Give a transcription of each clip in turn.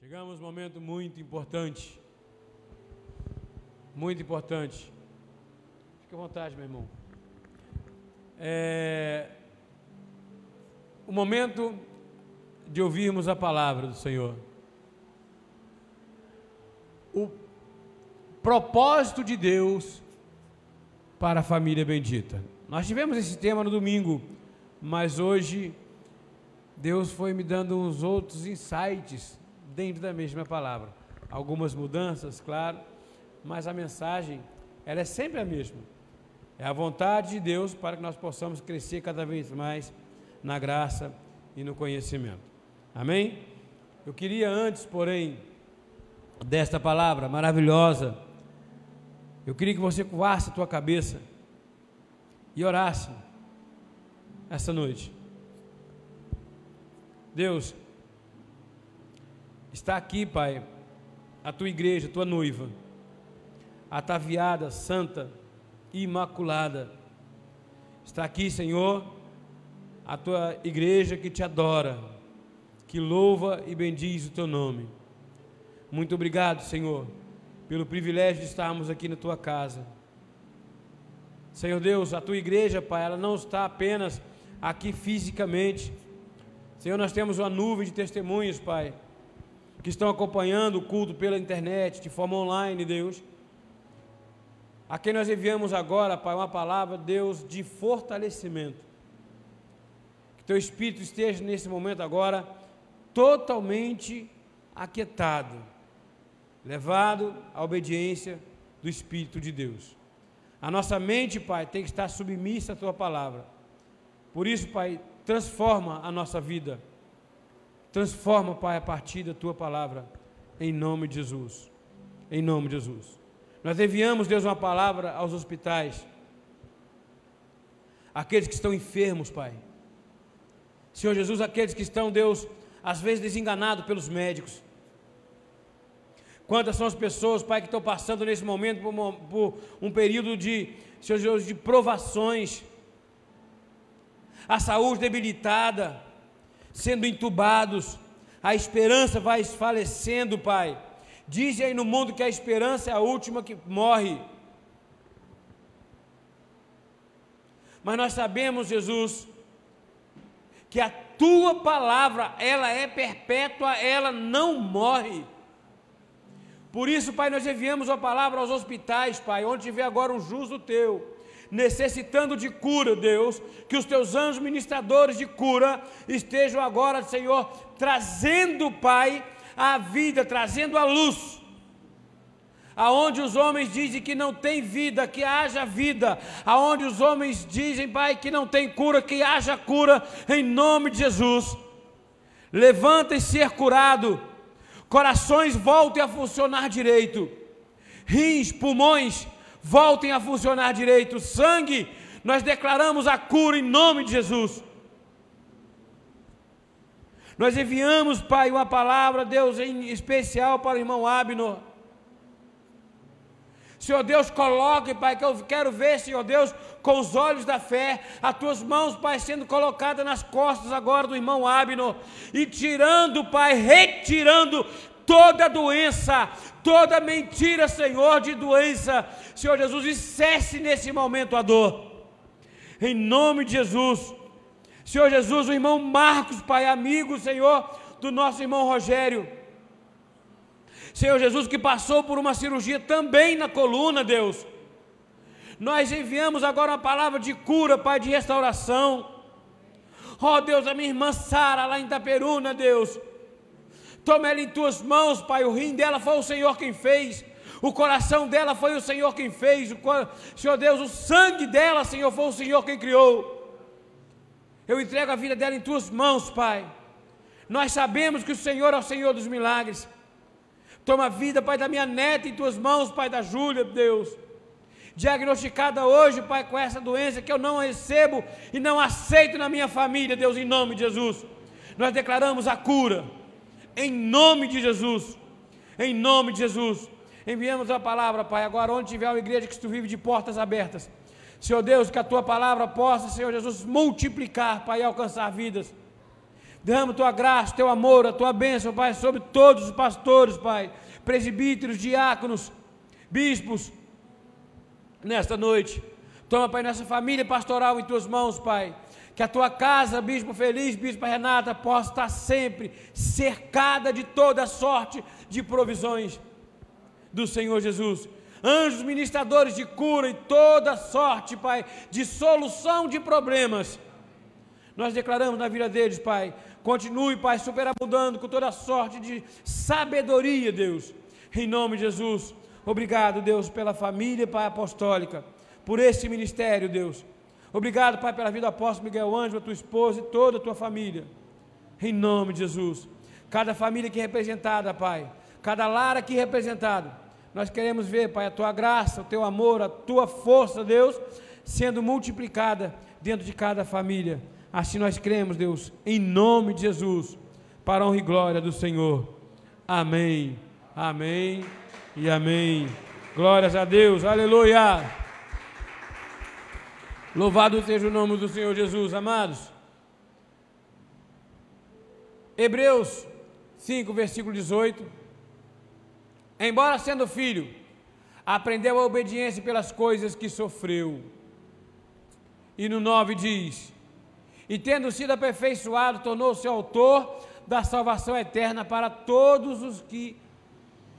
Chegamos a um momento muito importante. Muito importante. Fique à vontade, meu irmão. É o momento de ouvirmos a palavra do Senhor. O propósito de Deus para a família bendita. Nós tivemos esse tema no domingo, mas hoje Deus foi me dando uns outros insights dentro da mesma palavra. Algumas mudanças, claro, mas a mensagem, ela é sempre a mesma. É a vontade de Deus para que nós possamos crescer cada vez mais na graça e no conhecimento. Amém? Eu queria antes, porém, desta palavra maravilhosa, eu queria que você curvasse a tua cabeça e orasse essa noite. Deus, Está aqui, Pai, a tua igreja, a tua noiva, ataviada, santa, imaculada. Está aqui, Senhor, a tua igreja que te adora, que louva e bendiz o teu nome. Muito obrigado, Senhor, pelo privilégio de estarmos aqui na tua casa. Senhor Deus, a tua igreja, Pai, ela não está apenas aqui fisicamente. Senhor, nós temos uma nuvem de testemunhos, Pai que estão acompanhando o culto pela internet, de forma online, Deus. A quem nós enviamos agora, Pai, uma palavra, Deus, de fortalecimento. Que teu espírito esteja nesse momento agora totalmente aquietado, levado à obediência do Espírito de Deus. A nossa mente, Pai, tem que estar submissa à tua palavra. Por isso, Pai, transforma a nossa vida Transforma, Pai, a partir da tua palavra, em nome de Jesus. Em nome de Jesus. Nós enviamos, Deus, uma palavra aos hospitais, aqueles que estão enfermos, Pai. Senhor Jesus, aqueles que estão, Deus, às vezes desenganados pelos médicos. Quantas são as pessoas, Pai, que estão passando nesse momento por, uma, por um período de, Senhor Jesus, de provações, a saúde debilitada, sendo entubados, a esperança vai falecendo, Pai. Diz aí no mundo que a esperança é a última que morre. Mas nós sabemos, Jesus, que a tua palavra, ela é perpétua, ela não morre. Por isso, Pai, nós enviamos a palavra aos hospitais, Pai, onde tiver agora um justo teu necessitando de cura, Deus, que os teus anjos ministradores de cura estejam agora, Senhor, trazendo, Pai, a vida, trazendo a luz. Aonde os homens dizem que não tem vida, que haja vida. Aonde os homens dizem, Pai, que não tem cura, que haja cura, em nome de Jesus. Levanta e ser curado. Corações voltem a funcionar direito. Rins, pulmões, voltem a funcionar direito. Sangue, nós declaramos a cura em nome de Jesus. Nós enviamos, Pai, uma palavra, Deus, em especial para o irmão Abner. Senhor Deus, coloque, Pai, que eu quero ver, Senhor Deus, com os olhos da fé, as tuas mãos, Pai, sendo colocadas nas costas agora do irmão Abner, e tirando, Pai, retirando toda doença, toda mentira, Senhor, de doença, Senhor Jesus, e cesse nesse momento a dor, em nome de Jesus, Senhor Jesus, o irmão Marcos, Pai, amigo, Senhor, do nosso irmão Rogério, Senhor Jesus, que passou por uma cirurgia também na coluna, Deus, nós enviamos agora uma palavra de cura, Pai, de restauração, ó oh, Deus, a minha irmã Sara, lá em Itaperuna, Deus, Toma ela em tuas mãos, Pai. O rim dela foi o Senhor quem fez. O coração dela foi o Senhor quem fez. O, Senhor Deus, o sangue dela, Senhor, foi o Senhor quem criou. Eu entrego a vida dela em tuas mãos, Pai. Nós sabemos que o Senhor é o Senhor dos milagres. Toma a vida, Pai, da minha neta em tuas mãos, Pai, da Júlia, Deus. Diagnosticada hoje, Pai, com essa doença que eu não recebo e não aceito na minha família, Deus, em nome de Jesus. Nós declaramos a cura em nome de Jesus. Em nome de Jesus. Enviamos a palavra, Pai, agora onde tiver uma igreja que tu vive de portas abertas. Senhor Deus, que a tua palavra possa, Senhor Jesus, multiplicar, Pai, e alcançar vidas. Derrama tua graça, teu amor, a tua bênção, Pai, sobre todos os pastores, Pai, presbíteros, diáconos, bispos, nesta noite. Toma, Pai, nossa família pastoral em tuas mãos, Pai. Que a tua casa, Bispo Feliz, Bispo Renata, possa estar sempre cercada de toda sorte de provisões do Senhor Jesus. Anjos ministradores de cura e toda sorte, Pai, de solução de problemas. Nós declaramos na vida deles, Pai. Continue, Pai, superabundando com toda sorte de sabedoria, Deus. Em nome de Jesus. Obrigado, Deus, pela família, Pai, apostólica, por esse ministério, Deus. Obrigado, Pai, pela vida do apóstolo Miguel Ângelo, tua esposa e toda a tua família. Em nome de Jesus. Cada família aqui representada, Pai. Cada lar aqui representado nós queremos ver, Pai, a tua graça, o teu amor, a tua força, Deus, sendo multiplicada dentro de cada família. Assim nós cremos, Deus, em nome de Jesus, para a honra e glória do Senhor. Amém, amém e amém. Glórias a Deus, aleluia. Louvado seja o nome do Senhor Jesus, amados. Hebreus 5, versículo 18 embora sendo filho, aprendeu a obediência pelas coisas que sofreu. E no 9 diz: E tendo sido aperfeiçoado, tornou-se autor da salvação eterna para todos os que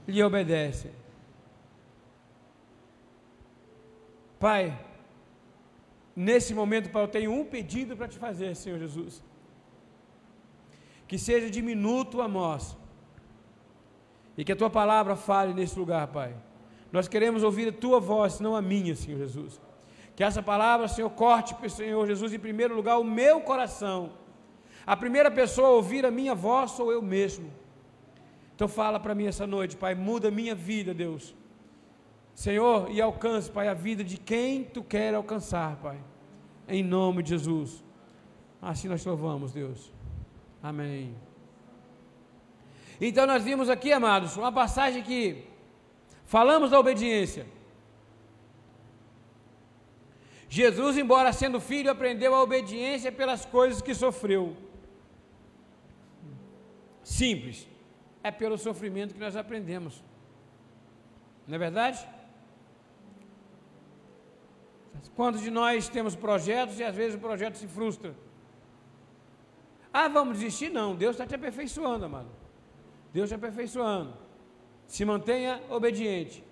lhe obedecem. Pai, nesse momento, Pai, eu tenho um pedido para te fazer, Senhor Jesus. Que seja diminuto a nós, e que a tua palavra fale nesse lugar, Pai. Nós queremos ouvir a tua voz, não a minha, Senhor Jesus. Que essa palavra, Senhor, corte, Senhor Jesus, em primeiro lugar, o meu coração. A primeira pessoa a ouvir a minha voz sou eu mesmo. Então fala para mim essa noite, Pai, muda minha vida, Deus. Senhor, e alcance, Pai, a vida de quem tu quer alcançar, Pai. Em nome de Jesus. Assim nós louvamos, Deus. Amém. Então nós vimos aqui, amados, uma passagem que falamos da obediência. Jesus, embora sendo filho, aprendeu a obediência pelas coisas que sofreu. Simples. É pelo sofrimento que nós aprendemos. Não é verdade? Quantos de nós temos projetos e às vezes o projeto se frustra? Ah, vamos desistir? Não, Deus está te aperfeiçoando, amado. Deus te aperfeiçoando. Se mantenha obediente.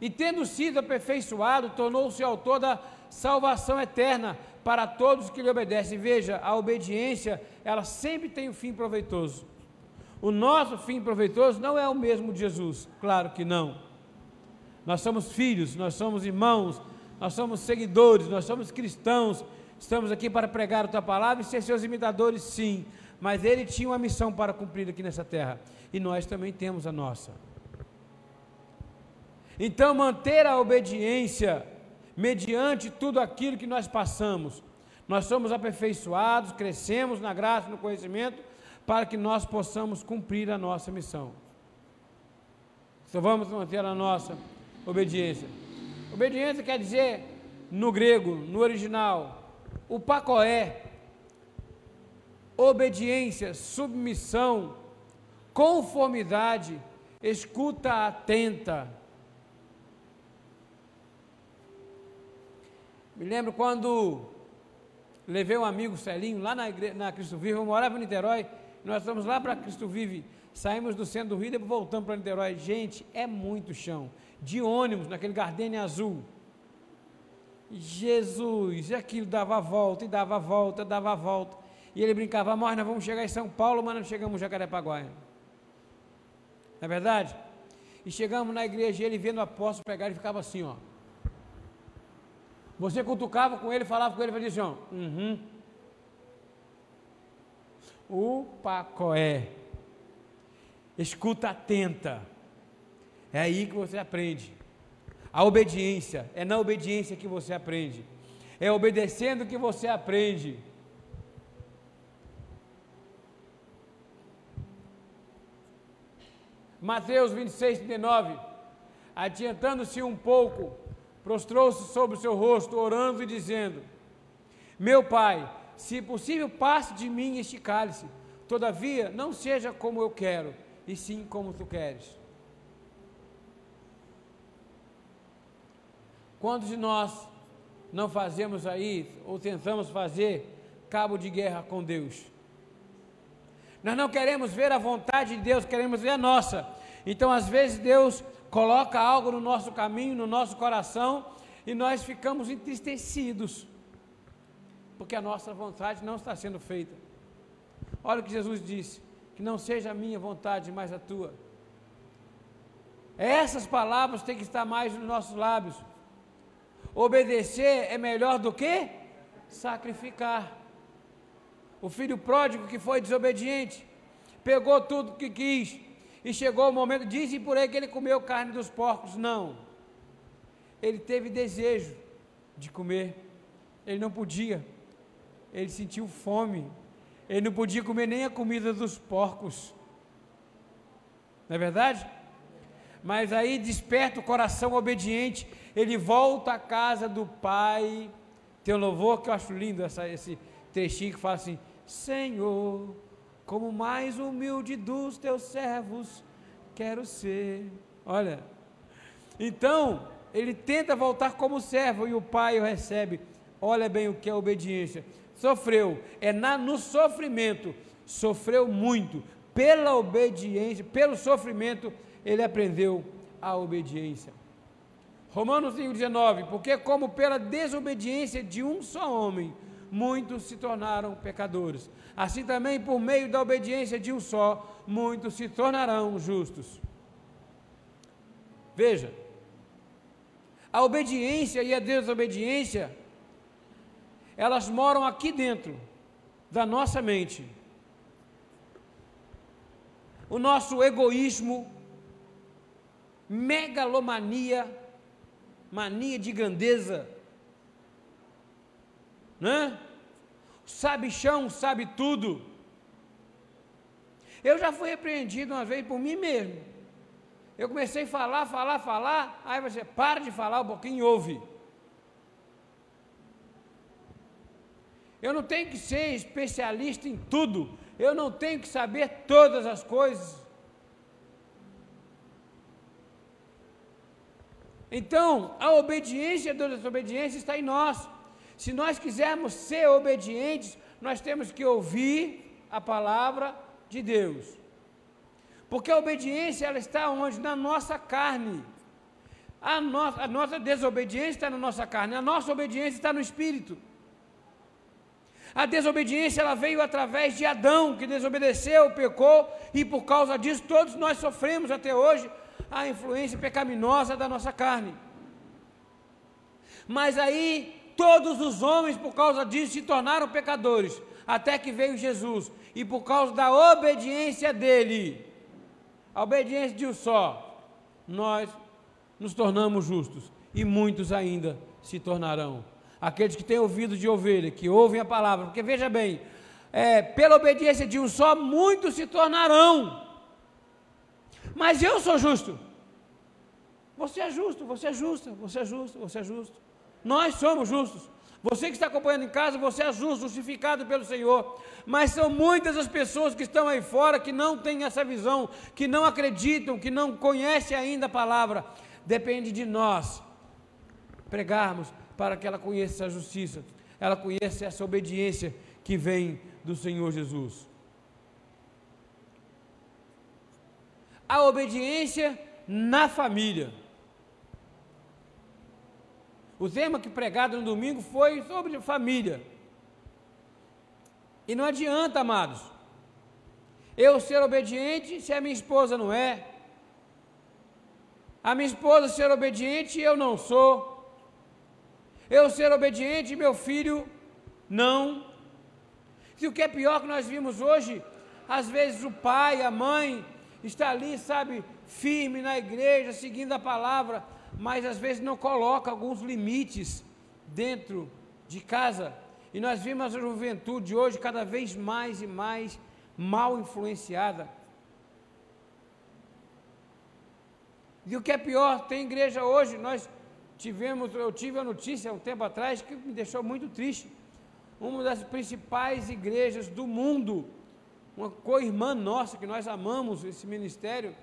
E tendo sido aperfeiçoado, tornou-se autor da salvação eterna para todos que lhe obedecem. Veja, a obediência, ela sempre tem um fim proveitoso. O nosso fim proveitoso não é o mesmo de Jesus, claro que não. Nós somos filhos, nós somos irmãos, nós somos seguidores, nós somos cristãos. Estamos aqui para pregar a tua palavra e ser seus imitadores, sim mas ele tinha uma missão para cumprir aqui nessa terra, e nós também temos a nossa. Então, manter a obediência mediante tudo aquilo que nós passamos, nós somos aperfeiçoados, crescemos na graça no conhecimento, para que nós possamos cumprir a nossa missão. Então, vamos manter a nossa obediência. Obediência quer dizer, no grego, no original, o pacoé, obediência, submissão, conformidade, escuta atenta. Me lembro quando levei um amigo Celinho lá na, na Cristo Vive, eu morava em Niterói, nós estamos lá para Cristo Vive, saímos do centro do Rio e voltamos para Niterói. Gente, é muito chão. De ônibus, naquele Gardenia azul. Jesus, e aquilo dava a volta, e dava a volta, dava a volta. E ele brincava, mas nós vamos chegar em São Paulo, mas não chegamos em Jacarepaguá. Não é verdade? E chegamos na igreja ele vendo o apóstolo pegar, ele ficava assim, ó. Você cutucava com ele, falava com ele, ele assim, ó. Uhum. O pacoé. Escuta atenta. É aí que você aprende. A obediência. É na obediência que você aprende. É obedecendo que você aprende. Mateus 26, 39. Adiantando-se um pouco, prostrou-se sobre o seu rosto, orando e dizendo: Meu pai, se possível, passe de mim este cálice. Todavia, não seja como eu quero, e sim como tu queres. Quantos de nós não fazemos aí, ou tentamos fazer, cabo de guerra com Deus? Nós não queremos ver a vontade de Deus, queremos ver a nossa. Então, às vezes, Deus coloca algo no nosso caminho, no nosso coração, e nós ficamos entristecidos, porque a nossa vontade não está sendo feita. Olha o que Jesus disse: que não seja a minha vontade, mas a tua. Essas palavras têm que estar mais nos nossos lábios. Obedecer é melhor do que sacrificar. O filho pródigo que foi desobediente, pegou tudo que quis, e chegou o momento, dizem por aí que ele comeu carne dos porcos. Não. Ele teve desejo de comer, ele não podia, ele sentiu fome, ele não podia comer nem a comida dos porcos. Não é verdade? Mas aí desperta o coração obediente, ele volta à casa do pai. Tem um louvor que eu acho lindo, essa, esse trechinho que fala assim: Senhor, como mais humilde dos teus servos quero ser. Olha, então ele tenta voltar como servo e o pai o recebe. Olha bem o que é obediência. Sofreu, é na, no sofrimento, sofreu muito. Pela obediência, pelo sofrimento, ele aprendeu a obediência. Romanos 5,19, porque como pela desobediência de um só homem, muitos se tornaram pecadores. Assim também, por meio da obediência de um só, muitos se tornarão justos. Veja, a obediência e a desobediência, elas moram aqui dentro da nossa mente. O nosso egoísmo, megalomania, mania de grandeza, né? Sabe chão, sabe tudo. Eu já fui repreendido uma vez por mim mesmo. Eu comecei a falar, falar, falar, aí você para de falar um pouquinho ouve. Eu não tenho que ser especialista em tudo, eu não tenho que saber todas as coisas. Então, a obediência da desobediência está em nós. Se nós quisermos ser obedientes, nós temos que ouvir a palavra de Deus. Porque a obediência ela está onde? Na nossa carne. A, no, a nossa desobediência está na nossa carne, a nossa obediência está no espírito. A desobediência ela veio através de Adão, que desobedeceu, pecou, e por causa disso todos nós sofremos até hoje a influência pecaminosa da nossa carne. Mas aí todos os homens, por causa disso, se tornaram pecadores, até que veio Jesus, e por causa da obediência dele, a obediência de um só, nós nos tornamos justos, e muitos ainda se tornarão. Aqueles que têm ouvido de ovelha, que ouvem a palavra, porque veja bem, é, pela obediência de um só, muitos se tornarão. Mas eu sou justo. Você é justo, você é justa, você é justo, você é justo. Nós somos justos. Você que está acompanhando em casa, você é justo, justificado pelo Senhor. Mas são muitas as pessoas que estão aí fora que não têm essa visão, que não acreditam, que não conhecem ainda a palavra. Depende de nós pregarmos para que ela conheça a justiça, ela conheça essa obediência que vem do Senhor Jesus. A obediência na família. O tema que pregado no domingo foi sobre família. E não adianta, amados, eu ser obediente se a minha esposa não é, a minha esposa ser obediente e eu não sou, eu ser obediente e meu filho não. E o que é pior que nós vimos hoje, às vezes o pai, a mãe, está ali, sabe, firme na igreja, seguindo a palavra, mas às vezes não coloca alguns limites dentro de casa. E nós vimos a juventude hoje cada vez mais e mais mal influenciada. E o que é pior, tem igreja hoje, nós tivemos, eu tive a notícia um tempo atrás que me deixou muito triste. uma das principais igrejas do mundo, uma co-irmã nossa, que nós amamos esse ministério,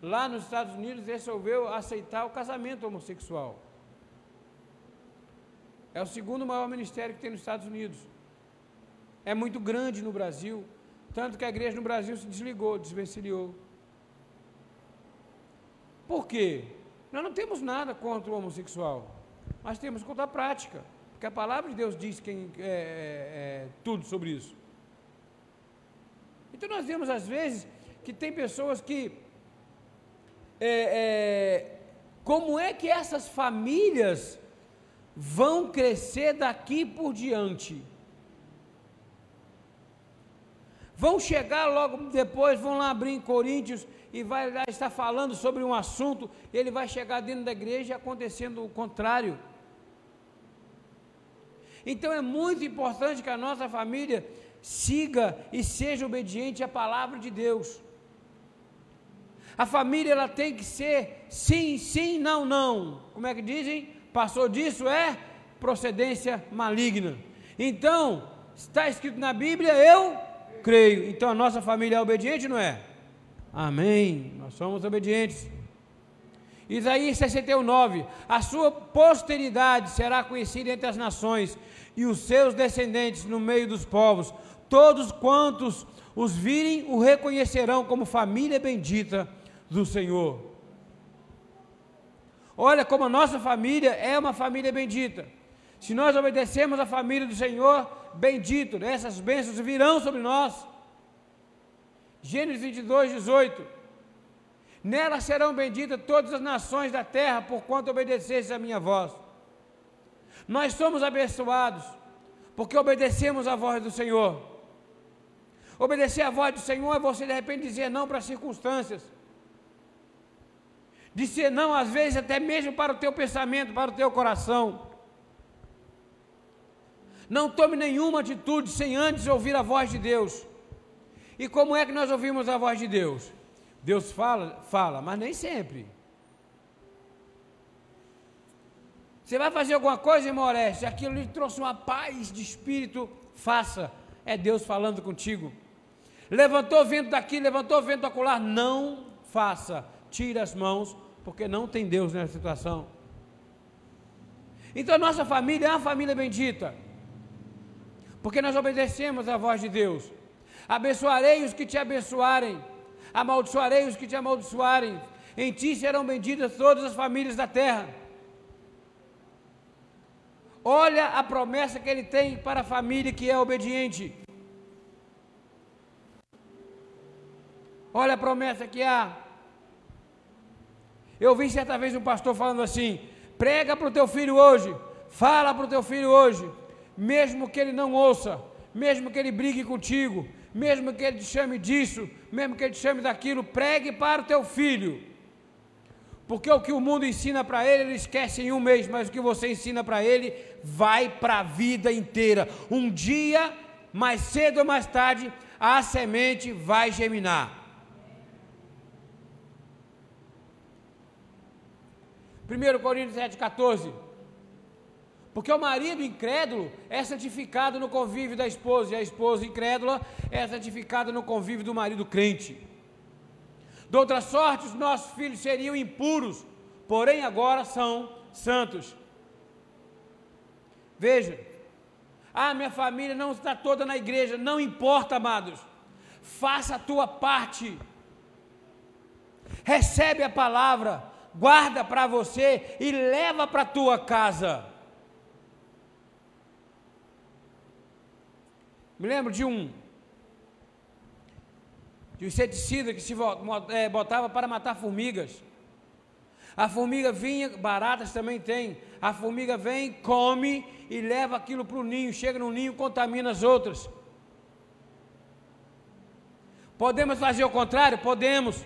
lá nos Estados Unidos resolveu aceitar o casamento homossexual. É o segundo maior ministério que tem nos Estados Unidos. É muito grande no Brasil, tanto que a igreja no Brasil se desligou, desvencilhou. Por quê? Nós não temos nada contra o homossexual, mas temos contra a prática, porque a palavra de Deus diz quem, é, é, é, tudo sobre isso. Então nós vemos às vezes que tem pessoas que é, é, como é que essas famílias vão crescer daqui por diante? Vão chegar logo depois, vão lá abrir em Coríntios e vai lá estar falando sobre um assunto, ele vai chegar dentro da igreja acontecendo o contrário. Então é muito importante que a nossa família siga e seja obediente à palavra de Deus. A família ela tem que ser sim, sim, não, não. Como é que dizem? Passou disso é procedência maligna. Então, está escrito na Bíblia, eu creio. Então a nossa família é obediente, não é? Amém. Nós somos obedientes. Isaías 61:9. A sua posteridade será conhecida entre as nações e os seus descendentes no meio dos povos. Todos quantos os virem o reconhecerão como família bendita do Senhor. Olha como a nossa família é uma família bendita. Se nós obedecemos a família do Senhor, bendito, essas bênçãos virão sobre nós. Gênesis 22, 18. Nela serão benditas todas as nações da terra, por quanto a minha voz. Nós somos abençoados, porque obedecemos a voz do Senhor. Obedecer a voz do Senhor é você de repente dizer não para as circunstâncias Dizer não, às vezes, até mesmo para o teu pensamento, para o teu coração. Não tome nenhuma atitude sem antes ouvir a voz de Deus. E como é que nós ouvimos a voz de Deus? Deus fala, fala, mas nem sempre. Você vai fazer alguma coisa, irmão Oreste, aquilo lhe trouxe uma paz de espírito, faça. É Deus falando contigo. Levantou vento daqui, levantou vento acolá, não faça tira as mãos, porque não tem Deus nessa situação. Então a nossa família é uma família bendita, porque nós obedecemos a voz de Deus. Abençoarei os que te abençoarem, amaldiçoarei os que te amaldiçoarem, em ti serão benditas todas as famílias da terra. Olha a promessa que ele tem para a família que é obediente. Olha a promessa que há eu vi certa vez um pastor falando assim: prega para o teu filho hoje, fala para o teu filho hoje, mesmo que ele não ouça, mesmo que ele brigue contigo, mesmo que ele te chame disso, mesmo que ele te chame daquilo, pregue para o teu filho. Porque o que o mundo ensina para ele, ele esquece em um mês, mas o que você ensina para ele vai para a vida inteira. Um dia, mais cedo ou mais tarde, a semente vai germinar. 1 Coríntios 7,14. Porque o marido incrédulo é santificado no convívio da esposa, e a esposa incrédula é santificada no convívio do marido crente. De outra sorte, os nossos filhos seriam impuros, porém agora são santos. Veja, ah, minha família não está toda na igreja, não importa, amados, faça a tua parte, recebe a palavra, guarda para você e leva para a tua casa. Me lembro de um de um inseticida que se é, botava para matar formigas. A formiga vinha, baratas também tem. A formiga vem, come e leva aquilo para o ninho. Chega no ninho, contamina as outras. Podemos fazer o contrário? Podemos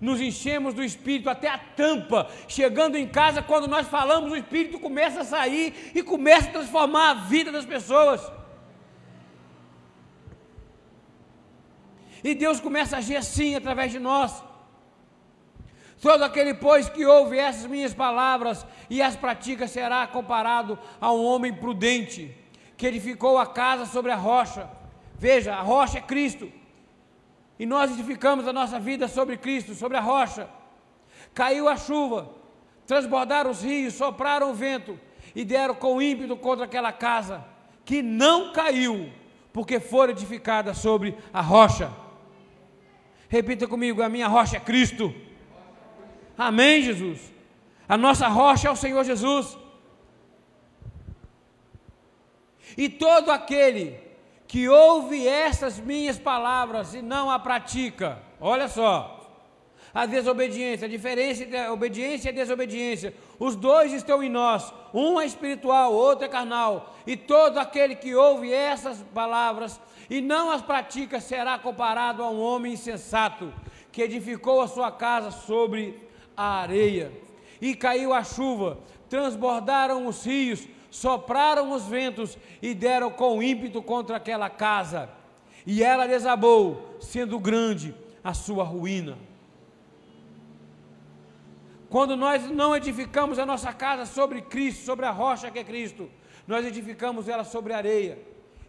nos enchemos do Espírito até a tampa. Chegando em casa, quando nós falamos, o Espírito começa a sair e começa a transformar a vida das pessoas. E Deus começa a agir assim através de nós. Todo aquele, pois, que ouve essas minhas palavras e as pratica será comparado a um homem prudente que edificou a casa sobre a rocha. Veja, a rocha é Cristo. E nós edificamos a nossa vida sobre Cristo, sobre a rocha. Caiu a chuva, transbordaram os rios, sopraram o vento e deram com ímpeto contra aquela casa, que não caiu, porque foi edificada sobre a rocha. Repita comigo: a minha rocha é Cristo. Amém, Jesus. A nossa rocha é o Senhor Jesus. E todo aquele que ouve essas minhas palavras e não a pratica, olha só, a desobediência, a diferença entre a obediência e a desobediência, os dois estão em nós, um é espiritual, outro é carnal, e todo aquele que ouve essas palavras e não as pratica será comparado a um homem insensato que edificou a sua casa sobre a areia. E caiu a chuva, transbordaram os rios, sopraram os ventos e deram com ímpeto contra aquela casa. E ela desabou, sendo grande a sua ruína. Quando nós não edificamos a nossa casa sobre Cristo, sobre a rocha que é Cristo, nós edificamos ela sobre areia.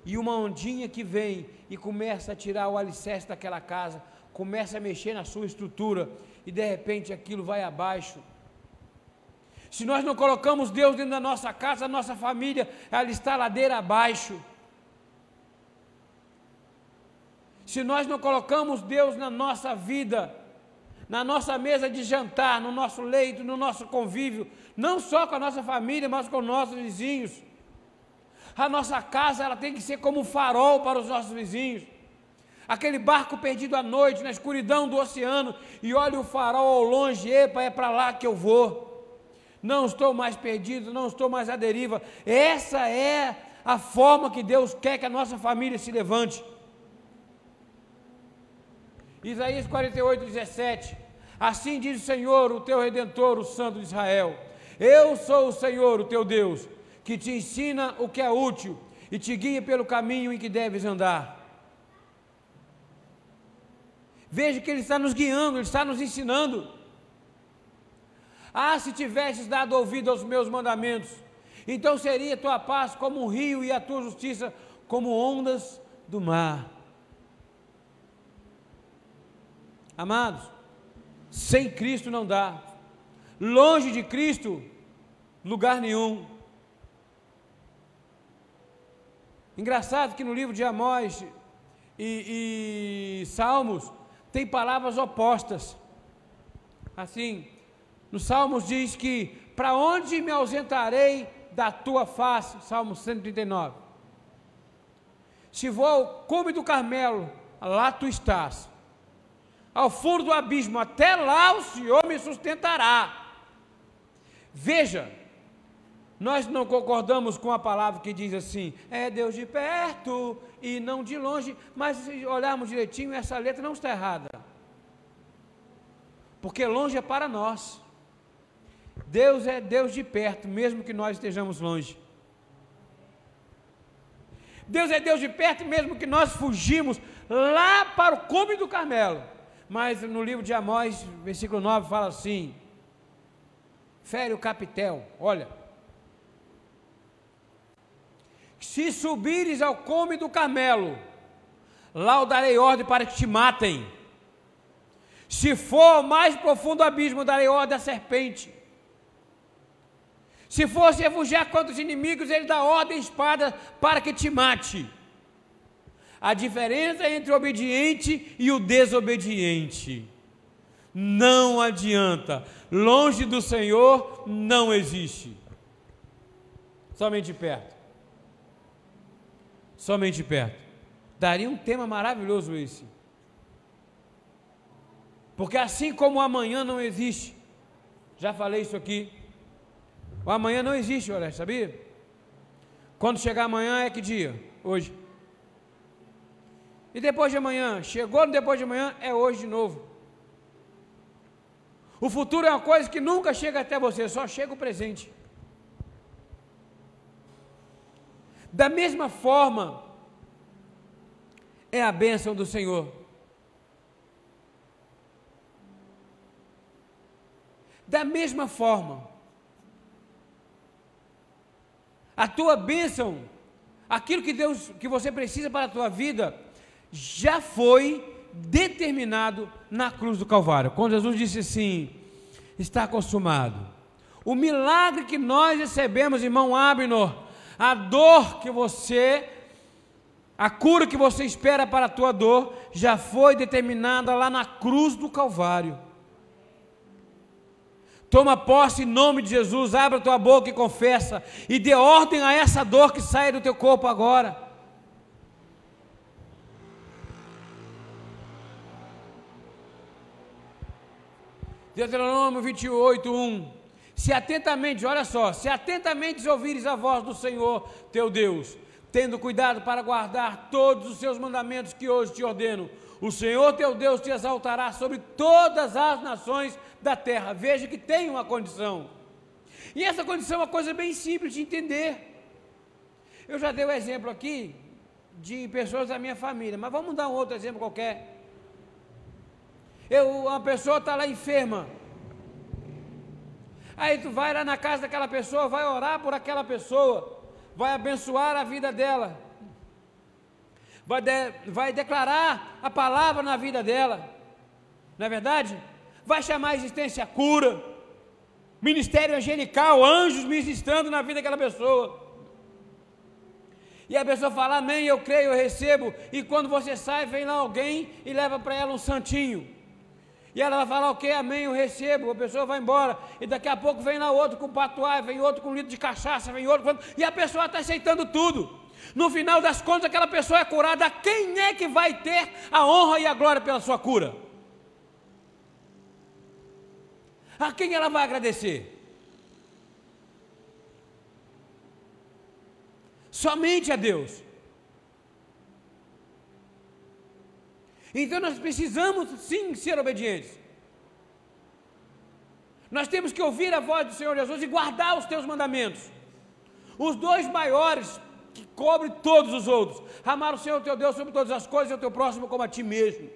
E uma ondinha que vem e começa a tirar o alicerce daquela casa, começa a mexer na sua estrutura, e de repente aquilo vai abaixo. Se nós não colocamos Deus dentro da nossa casa, a nossa família, ela está ladeira abaixo. Se nós não colocamos Deus na nossa vida, na nossa mesa de jantar, no nosso leito, no nosso convívio, não só com a nossa família, mas com os nossos vizinhos. A nossa casa ela tem que ser como um farol para os nossos vizinhos. Aquele barco perdido à noite, na escuridão do oceano, e olha o farol ao longe, epa, é para lá que eu vou não estou mais perdido, não estou mais à deriva. Essa é a forma que Deus quer que a nossa família se levante. Isaías 48, 17. Assim diz o Senhor, o teu redentor, o Santo de Israel: Eu sou o Senhor, o teu Deus, que te ensina o que é útil e te guia pelo caminho em que deves andar. Veja que Ele está nos guiando, Ele está nos ensinando. Ah, se tivesses dado ouvido aos meus mandamentos, então seria tua paz como um rio e a tua justiça como ondas do mar. Amados, sem Cristo não dá. Longe de Cristo, lugar nenhum. Engraçado que no livro de Amós e, e Salmos tem palavras opostas. Assim, nos Salmos diz que: Para onde me ausentarei da tua face? Salmo 139. Se vou ao cume do Carmelo, lá tu estás. Ao fundo do abismo, até lá o Senhor me sustentará. Veja, nós não concordamos com a palavra que diz assim: é Deus de perto e não de longe, mas se olharmos direitinho, essa letra não está errada. Porque longe é para nós. Deus é Deus de perto, mesmo que nós estejamos longe. Deus é Deus de perto, mesmo que nós fugimos lá para o cume do Carmelo. Mas no livro de Amós, versículo 9, fala assim: fere o capitel, olha. Se subires ao cume do Carmelo, lá eu darei ordem para que te matem. Se for ao mais profundo abismo, darei ordem à serpente. Se fosse refugiar contra os inimigos, ele dá ordem espada para que te mate. A diferença entre o obediente e o desobediente. Não adianta. Longe do Senhor não existe. Somente perto. Somente perto. Daria um tema maravilhoso esse. Porque assim como o amanhã não existe, já falei isso aqui, o amanhã não existe, olha, sabia? Quando chegar amanhã é que dia? Hoje. E depois de amanhã? Chegou no depois de amanhã, é hoje de novo. O futuro é uma coisa que nunca chega até você, só chega o presente. Da mesma forma, é a bênção do Senhor. Da mesma forma, a tua bênção, aquilo que Deus, que você precisa para a tua vida, já foi determinado na cruz do Calvário. Quando Jesus disse assim: está consumado. O milagre que nós recebemos, irmão Abner, a dor que você, a cura que você espera para a tua dor, já foi determinada lá na cruz do Calvário. Toma posse em nome de Jesus, abre a tua boca e confessa, e dê ordem a essa dor que sai do teu corpo agora. Deuteronômio 28, 1. Se atentamente, olha só, se atentamente ouvires a voz do Senhor teu Deus, tendo cuidado para guardar todos os seus mandamentos que hoje te ordeno, o Senhor teu Deus te exaltará sobre todas as nações da terra. Veja que tem uma condição. E essa condição é uma coisa bem simples de entender. Eu já dei o um exemplo aqui de pessoas da minha família, mas vamos dar um outro exemplo qualquer. Eu, uma pessoa está lá enferma. Aí tu vai lá na casa daquela pessoa, vai orar por aquela pessoa, vai abençoar a vida dela, vai, de, vai declarar a palavra na vida dela, não é verdade? Vai chamar a existência a cura, ministério angelical, anjos ministrando na vida daquela pessoa. E a pessoa fala, amém, eu creio, eu recebo. E quando você sai, vem lá alguém e leva para ela um santinho. E ela vai falar, ok, amém, eu recebo, a pessoa vai embora. E daqui a pouco vem lá outro com patuá, vem outro com litro de cachaça, vem outro. E a pessoa está aceitando tudo. No final das contas, aquela pessoa é curada. Quem é que vai ter a honra e a glória pela sua cura? A quem ela vai agradecer? Somente a Deus. Então nós precisamos sim ser obedientes. Nós temos que ouvir a voz do Senhor Jesus e guardar os teus mandamentos. Os dois maiores que cobrem todos os outros. Amar o Senhor teu Deus sobre todas as coisas e o teu próximo como a ti mesmo.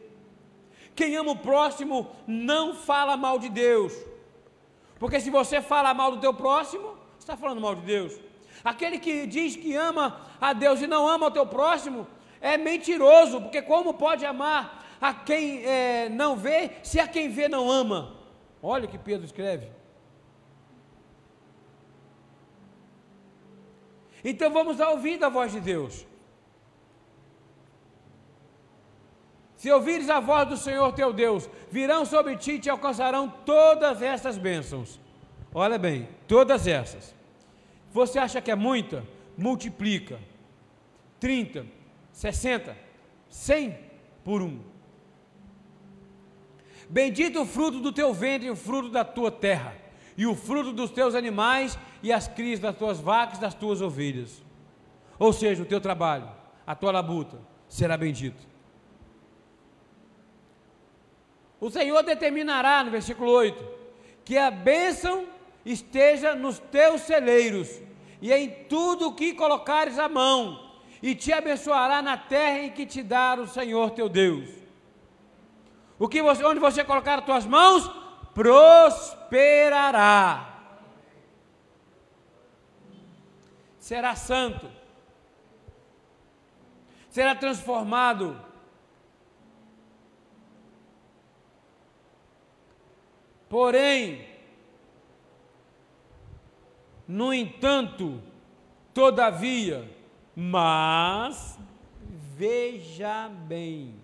Quem ama o próximo não fala mal de Deus. Porque se você fala mal do teu próximo, está falando mal de Deus. Aquele que diz que ama a Deus e não ama o teu próximo, é mentiroso, porque como pode amar a quem é, não vê, se a quem vê não ama? Olha o que Pedro escreve. Então vamos dar ouvido à voz de Deus. Se ouvires a voz do Senhor teu Deus, virão sobre ti e te alcançarão todas essas bênçãos. Olha bem, todas essas. Você acha que é muita? Multiplica. 30, 60, 100 por um. Bendito o fruto do teu ventre o fruto da tua terra, e o fruto dos teus animais e as crias das tuas vacas das tuas ovelhas. Ou seja, o teu trabalho, a tua labuta será bendito. O Senhor determinará, no versículo 8, que a bênção esteja nos teus celeiros e em tudo o que colocares a mão, e te abençoará na terra em que te dar o Senhor teu Deus. O que você, onde você colocar as tuas mãos, prosperará. Será santo. Será transformado. Porém, no entanto, todavia, mas, veja bem,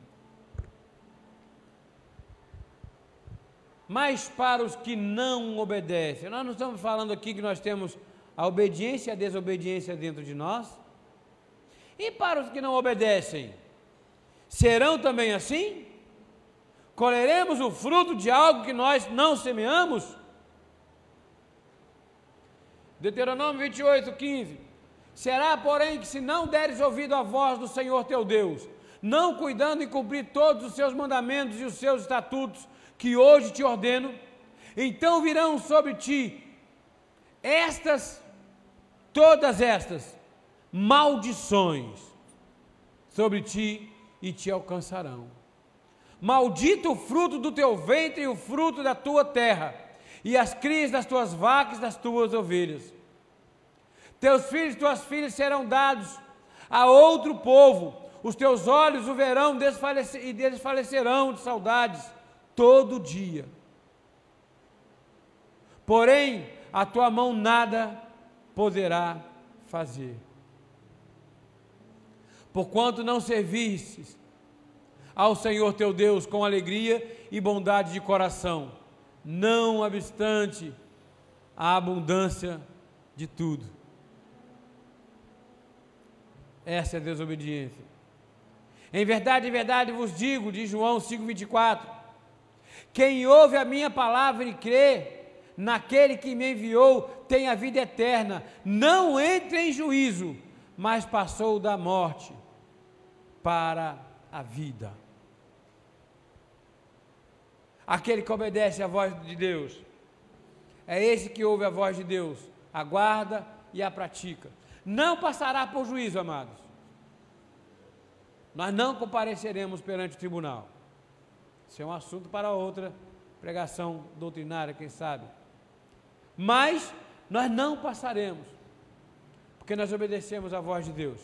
mas para os que não obedecem, nós não estamos falando aqui que nós temos a obediência e a desobediência dentro de nós? E para os que não obedecem, serão também assim? Colheremos o fruto de algo que nós não semeamos? Deuteronômio 28, 15. Será, porém, que se não deres ouvido à voz do Senhor teu Deus, não cuidando em cumprir todos os seus mandamentos e os seus estatutos que hoje te ordeno, então virão sobre ti estas, todas estas maldições sobre ti e te alcançarão. Maldito o fruto do teu ventre e o fruto da tua terra, e as crias das tuas vacas e das tuas ovelhas Teus filhos e tuas filhas serão dados a outro povo. Os teus olhos o verão desfalecer, e desfalecerão de saudades todo dia. Porém, a tua mão nada poderá fazer. Porquanto não servistes ao Senhor teu Deus com alegria e bondade de coração, não obstante a abundância de tudo. Essa é a desobediência. Em verdade, em verdade vos digo, de João 5,24: quem ouve a minha palavra e crê naquele que me enviou tem a vida eterna, não entra em juízo, mas passou da morte para a vida. Aquele que obedece à voz de Deus, é esse que ouve a voz de Deus, aguarda e a pratica. Não passará por juízo, amados. Nós não compareceremos perante o tribunal. Isso é um assunto para outra pregação doutrinária, quem sabe. Mas nós não passaremos, porque nós obedecemos a voz de Deus.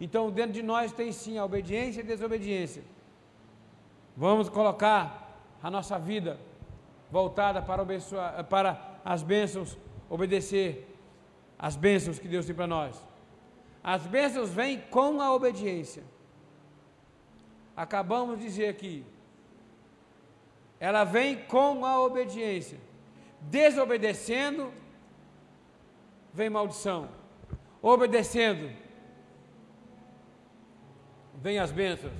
Então, dentro de nós tem sim a obediência e a desobediência. Vamos colocar a nossa vida voltada para, para as bênçãos, obedecer as bênçãos que Deus tem para nós. As bênçãos vêm com a obediência. Acabamos de dizer aqui. Ela vem com a obediência. Desobedecendo, vem maldição. Obedecendo, vem as bênçãos.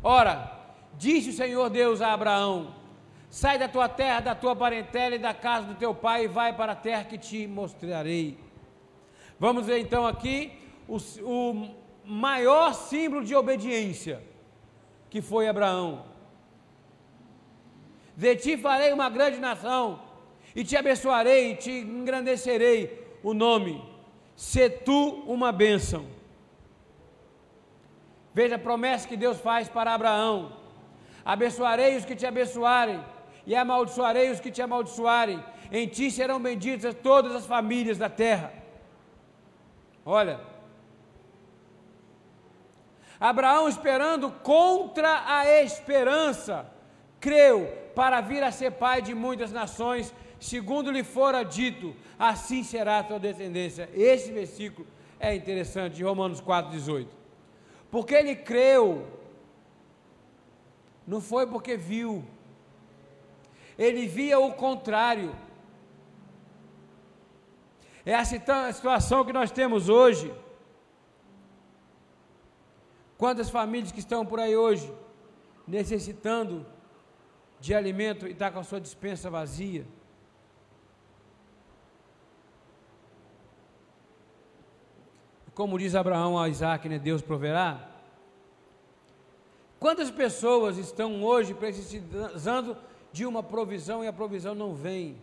Ora, disse o Senhor Deus a Abraão: Sai da tua terra, da tua parentela e da casa do teu pai e vai para a terra que te mostrarei. Vamos ver então aqui o, o maior símbolo de obediência, que foi Abraão. De ti farei uma grande nação, e te abençoarei, e te engrandecerei o nome. Se tu uma bênção. Veja a promessa que Deus faz para Abraão: abençoarei os que te abençoarem, e amaldiçoarei os que te amaldiçoarem. Em ti serão benditas todas as famílias da terra. Olha, Abraão esperando contra a esperança, creu para vir a ser pai de muitas nações, segundo lhe fora dito, assim será a tua descendência. Esse versículo é interessante, de Romanos 4,18. Porque ele creu, não foi porque viu, ele via o contrário. É a situação que nós temos hoje. Quantas famílias que estão por aí hoje necessitando de alimento e está com a sua dispensa vazia? Como diz Abraão a Isaac, né, Deus proverá. Quantas pessoas estão hoje precisando de uma provisão e a provisão não vem.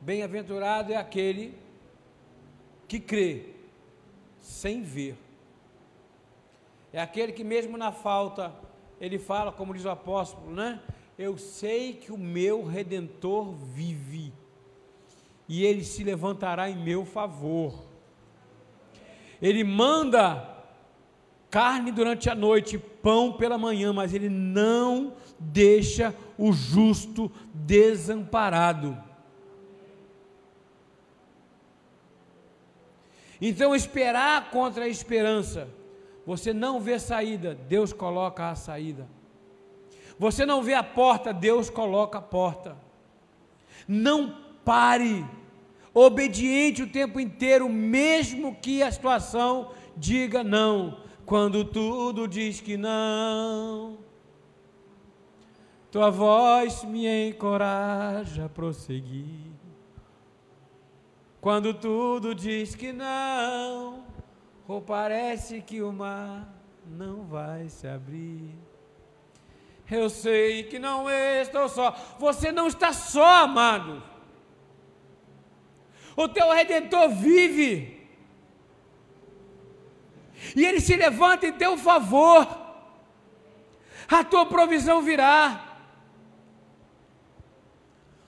Bem-aventurado é aquele que crê sem ver. É aquele que mesmo na falta, ele fala, como diz o apóstolo, né? Eu sei que o meu redentor vive e ele se levantará em meu favor. Ele manda carne durante a noite, pão pela manhã, mas ele não deixa o justo desamparado. Então, esperar contra a esperança. Você não vê saída, Deus coloca a saída. Você não vê a porta, Deus coloca a porta. Não pare, obediente o tempo inteiro, mesmo que a situação diga não quando tudo diz que não. Tua voz me encoraja a prosseguir. Quando tudo diz que não, ou parece que o mar não vai se abrir. Eu sei que não estou só. Você não está só, amado. O teu redentor vive e ele se levanta em teu favor, a tua provisão virá.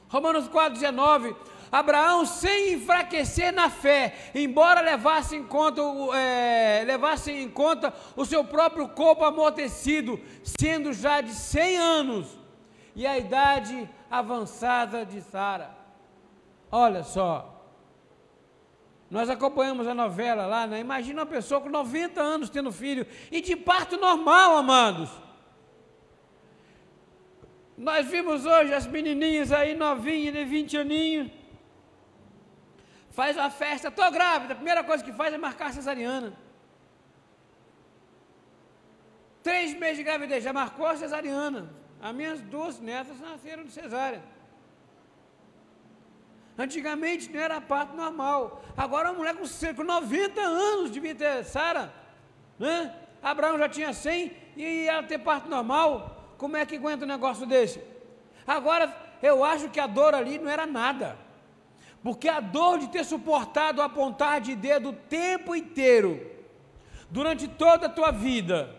Romanos 4,19: Abraão, sem enfraquecer na fé, embora levasse em conta, é, levasse em conta o seu próprio corpo amortecido, sendo já de 100 anos, e a idade avançada de Sara. Olha só, nós acompanhamos a novela lá, né? Imagina uma pessoa com 90 anos tendo filho, e de parto normal, amados. Nós vimos hoje as menininhas aí novinhas, de 20 aninhos faz uma festa, estou grávida, a primeira coisa que faz é marcar a cesariana. Três meses de gravidez, já marcou a cesariana. As minhas duas netas nasceram de cesárea. Antigamente não era parto normal. Agora a mulher com, com 90 anos devia ter Sara. Né? Abraão já tinha 100 e ela ter parto normal. Como é que aguenta um negócio desse? Agora eu acho que a dor ali não era nada. Porque a dor de ter suportado apontar de dedo o tempo inteiro, durante toda a tua vida,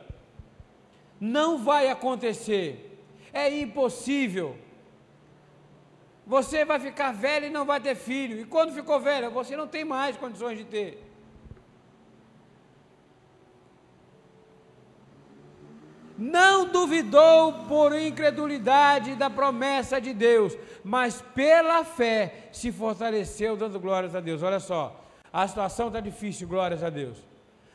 não vai acontecer. É impossível. Você vai ficar velho e não vai ter filho. E quando ficou velho, você não tem mais condições de ter. Não duvidou por incredulidade da promessa de Deus, mas pela fé se fortaleceu, dando glórias a Deus. Olha só, a situação está difícil, glórias a Deus.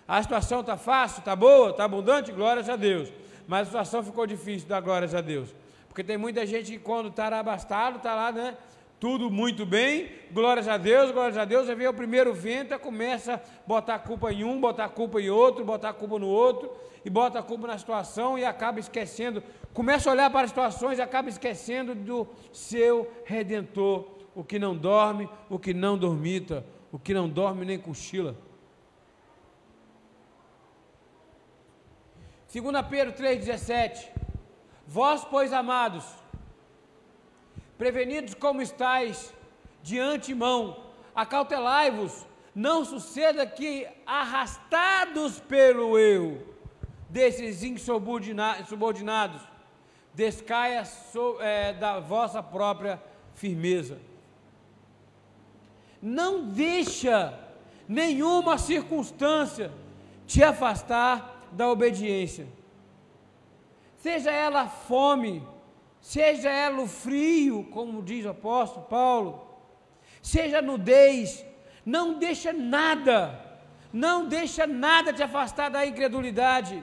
A situação está fácil, está boa, está abundante, glórias a Deus. Mas a situação ficou difícil, dá glórias a Deus. Porque tem muita gente que quando está abastado, está lá, né? Tudo muito bem, glórias a Deus, glórias a Deus. Aí vem o primeiro vento, começa a botar a culpa em um, botar a culpa em outro, botar a culpa no outro e bota a culpa na situação e acaba esquecendo, começa a olhar para as situações e acaba esquecendo do seu redentor, o que não dorme, o que não dormita, o que não dorme nem cochila. 2 Pedro 3,17 Vós, pois, amados, prevenidos como estáis de antemão, acautelai-vos, não suceda que, arrastados pelo eu, desses insubordinados, descaia so, é, da vossa própria firmeza. Não deixa nenhuma circunstância te afastar da obediência. Seja ela fome, seja ela o frio, como diz o apóstolo Paulo, seja nudez, não deixa nada, não deixa nada te afastar da incredulidade.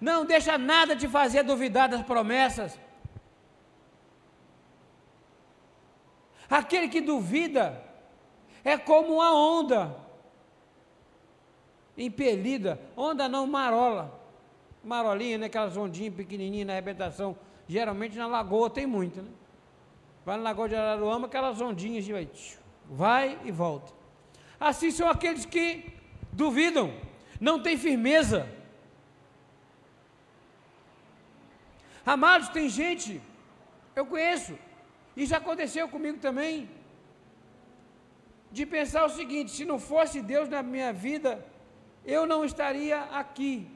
Não deixa nada te fazer duvidar das promessas. Aquele que duvida é como uma onda impelida, onda não marola, marolinha, né, aquelas ondinhas pequenininhas na arrebentação, geralmente na lagoa tem muito, né? Vai na lagoa de Araruama, aquelas ondinhas de vai, vai e volta. Assim são aqueles que duvidam, não têm firmeza, Amados, tem gente, eu conheço, e já aconteceu comigo também, de pensar o seguinte: se não fosse Deus na minha vida, eu não estaria aqui.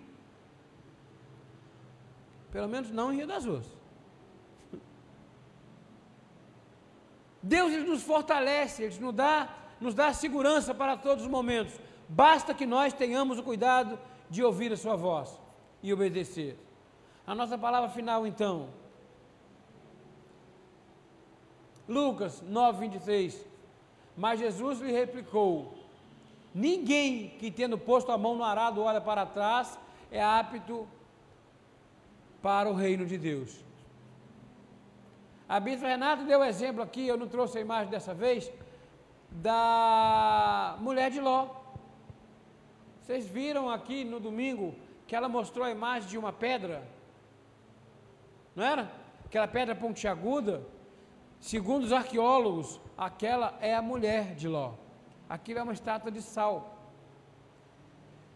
Pelo menos não em Rio das Ostras. Deus ele nos fortalece, Ele nos dá, nos dá segurança para todos os momentos. Basta que nós tenhamos o cuidado de ouvir a Sua voz e obedecer. A nossa palavra final, então. Lucas 9, 23. Mas Jesus lhe replicou: Ninguém que tendo posto a mão no arado olha para trás é apto para o reino de Deus. A Bispa Renata deu exemplo aqui, eu não trouxe a imagem dessa vez, da mulher de Ló. Vocês viram aqui no domingo que ela mostrou a imagem de uma pedra não era? Aquela pedra pontiaguda, segundo os arqueólogos, aquela é a mulher de Ló. Aquilo é uma estátua de sal.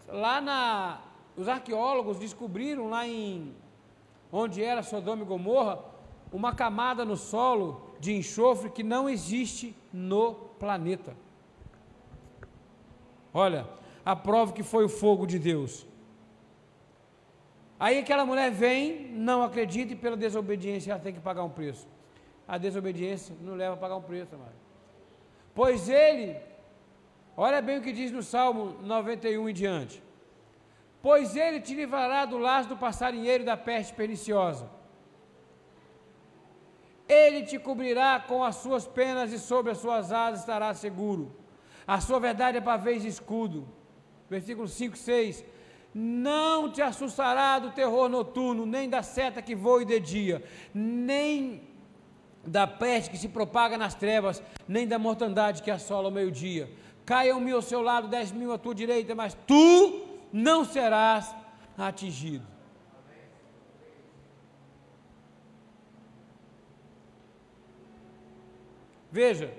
Lá na, os arqueólogos descobriram lá em onde era Sodoma e Gomorra, uma camada no solo de enxofre que não existe no planeta. Olha, a prova que foi o fogo de Deus. Aí aquela mulher vem, não acredita e pela desobediência ela tem que pagar um preço. A desobediência não leva a pagar um preço, amado. Pois ele, olha bem o que diz no Salmo 91 em diante. Pois ele te livrará do laço do passarinheiro e da peste perniciosa. Ele te cobrirá com as suas penas e sobre as suas asas estará seguro. A sua verdade é pavês e escudo. Versículo 5, 6. Não te assustará do terror noturno, nem da seta que voe de dia, nem da peste que se propaga nas trevas, nem da mortandade que assola ao meio-dia. Caiam mil ao seu lado, dez mil à tua direita, mas tu não serás atingido. Veja,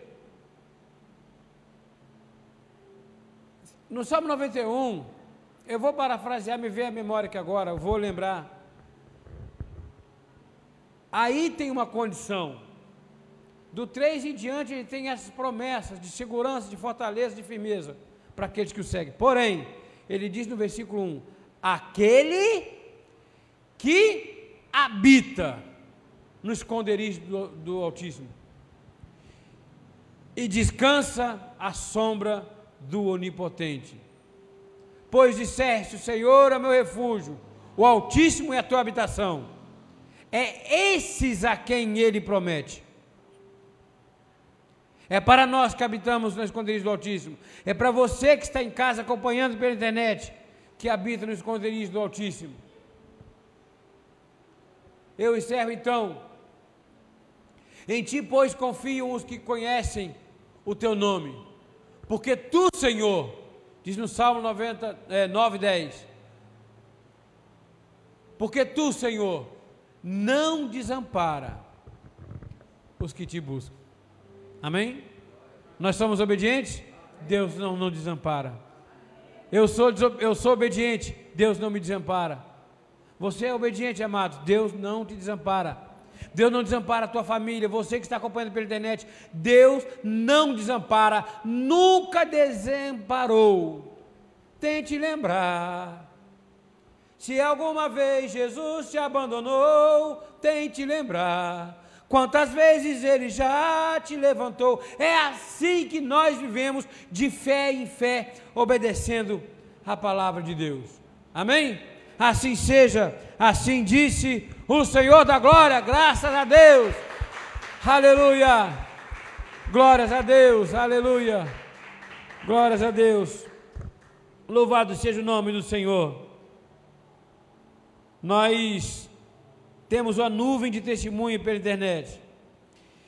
no Salmo 91, eu vou parafrasear, me veio a memória aqui agora, eu vou lembrar. Aí tem uma condição. Do 3 em diante, ele tem essas promessas de segurança, de fortaleza, de firmeza para aqueles que o seguem. Porém, ele diz no versículo 1: aquele que habita no esconderijo do, do Altíssimo e descansa à sombra do Onipotente. Pois disseste: O Senhor é meu refúgio, o Altíssimo é a tua habitação. É esses a quem ele promete. É para nós que habitamos no esconderijo do Altíssimo. É para você que está em casa acompanhando pela internet, que habita no esconderijo do Altíssimo. Eu encerro então. Em ti, pois, confiam os que conhecem o teu nome. Porque tu, Senhor, diz no Salmo 90, é, 9, 10. Porque tu, Senhor, não desampara os que te buscam. Amém? Nós somos obedientes? Deus não, não desampara. Eu sou, eu sou obediente, Deus não me desampara. Você é obediente, amado, Deus não te desampara. Deus não desampara a tua família, você que está acompanhando pela internet, Deus não desampara, nunca desamparou. Tente lembrar. Se alguma vez Jesus te abandonou, tente lembrar. Quantas vezes ele já te levantou. É assim que nós vivemos, de fé em fé, obedecendo a palavra de Deus. Amém? Assim seja, assim disse o Senhor da glória, graças a Deus. Aleluia. Glórias a Deus, aleluia. Glórias a Deus. Louvado seja o nome do Senhor. Nós temos uma nuvem de testemunho pela internet.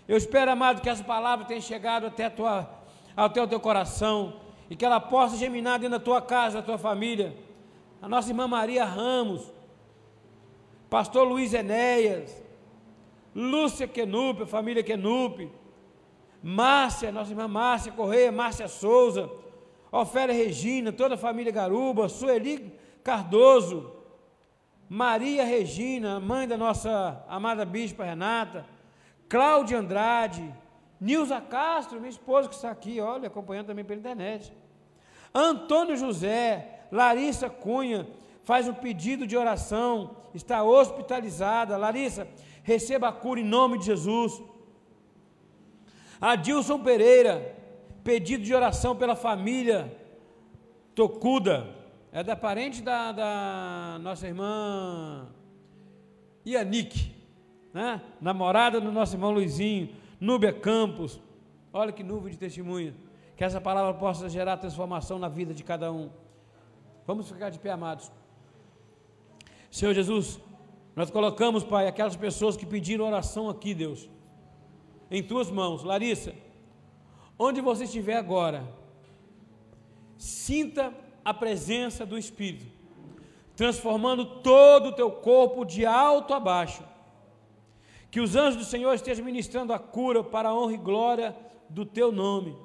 Eu espero, amado, que essa palavra tenha chegado até, tua, até o teu coração e que ela possa germinar dentro da tua casa, da tua família a nossa irmã Maria Ramos, pastor Luiz Enéas, Lúcia Quenupe, família Quenupe, Márcia, nossa irmã Márcia Correia, Márcia Souza, Ofélia Regina, toda a família Garuba, Sueli Cardoso, Maria Regina, mãe da nossa amada bispa Renata, Cláudia Andrade, Nilza Castro, minha esposa que está aqui, olha, acompanhando também pela internet. Antônio José, Larissa Cunha faz um pedido de oração, está hospitalizada. Larissa, receba a cura em nome de Jesus. Adilson Pereira, pedido de oração pela família Tocuda, é da parente da, da nossa irmã Ianique, né? namorada do nosso irmão Luizinho, Núbia Campos. Olha que nuvem de testemunha. Que essa palavra possa gerar transformação na vida de cada um. Vamos ficar de pé, amados. Senhor Jesus, nós colocamos, Pai, aquelas pessoas que pediram oração aqui, Deus, em tuas mãos. Larissa, onde você estiver agora, sinta a presença do Espírito, transformando todo o teu corpo de alto a baixo. Que os anjos do Senhor estejam ministrando a cura para a honra e glória do teu nome.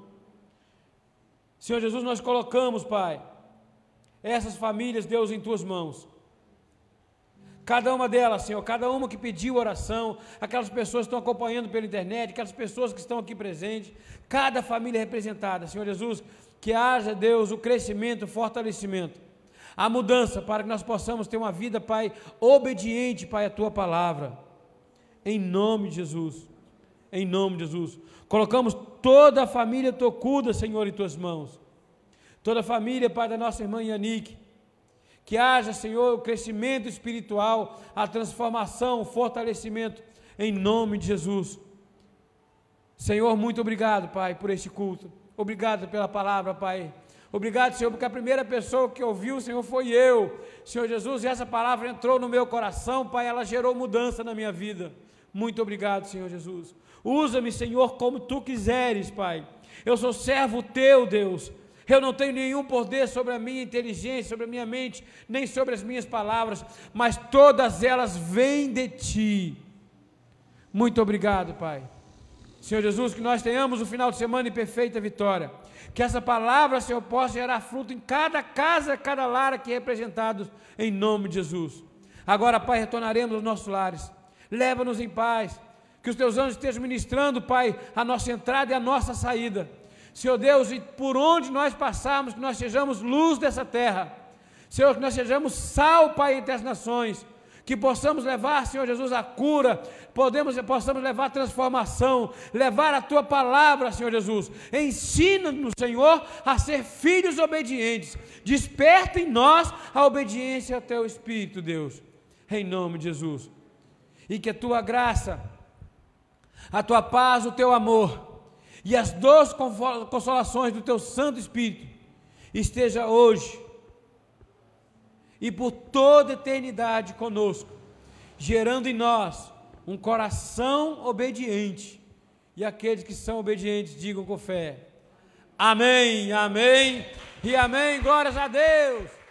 Senhor Jesus, nós colocamos, Pai, essas famílias, Deus, em tuas mãos. Cada uma delas, Senhor, cada uma que pediu oração, aquelas pessoas que estão acompanhando pela internet, aquelas pessoas que estão aqui presentes, cada família representada, Senhor Jesus, que haja, Deus, o crescimento, o fortalecimento, a mudança, para que nós possamos ter uma vida, Pai, obediente, Pai, à tua palavra, em nome de Jesus, em nome de Jesus. Colocamos toda a família tocuda, Senhor, em tuas mãos. Toda a família, Pai, da nossa irmã Yanique. Que haja, Senhor, o crescimento espiritual, a transformação, o fortalecimento, em nome de Jesus. Senhor, muito obrigado, Pai, por este culto. Obrigado pela palavra, Pai. Obrigado, Senhor, porque a primeira pessoa que ouviu, Senhor, foi eu. Senhor Jesus, e essa palavra entrou no meu coração, Pai, ela gerou mudança na minha vida. Muito obrigado, Senhor Jesus. Usa-me, Senhor, como tu quiseres, Pai. Eu sou servo teu, Deus. Eu não tenho nenhum poder sobre a minha inteligência, sobre a minha mente, nem sobre as minhas palavras, mas todas elas vêm de ti. Muito obrigado, Pai. Senhor Jesus, que nós tenhamos um final de semana em perfeita vitória. Que essa palavra, Senhor, possa gerar fruto em cada casa, cada lar aqui representados, em nome de Jesus. Agora, Pai, retornaremos aos nossos lares. Leva-nos em paz. Que os teus anjos estejam ministrando, Pai, a nossa entrada e a nossa saída. Senhor Deus, e por onde nós passarmos, que nós sejamos luz dessa terra. Senhor, que nós sejamos sal, Pai, entre as nações que possamos levar, Senhor Jesus, a cura, podemos, possamos levar a transformação, levar a tua palavra, Senhor Jesus. Ensina-nos, Senhor, a ser filhos obedientes. Desperta em nós a obediência ao teu Espírito, Deus, em nome de Jesus. E que a tua graça, a tua paz, o teu amor e as doces consolações do teu Santo Espírito esteja hoje e por toda eternidade conosco, gerando em nós um coração obediente. E aqueles que são obedientes digam com fé: Amém, Amém e Amém. Glórias a Deus.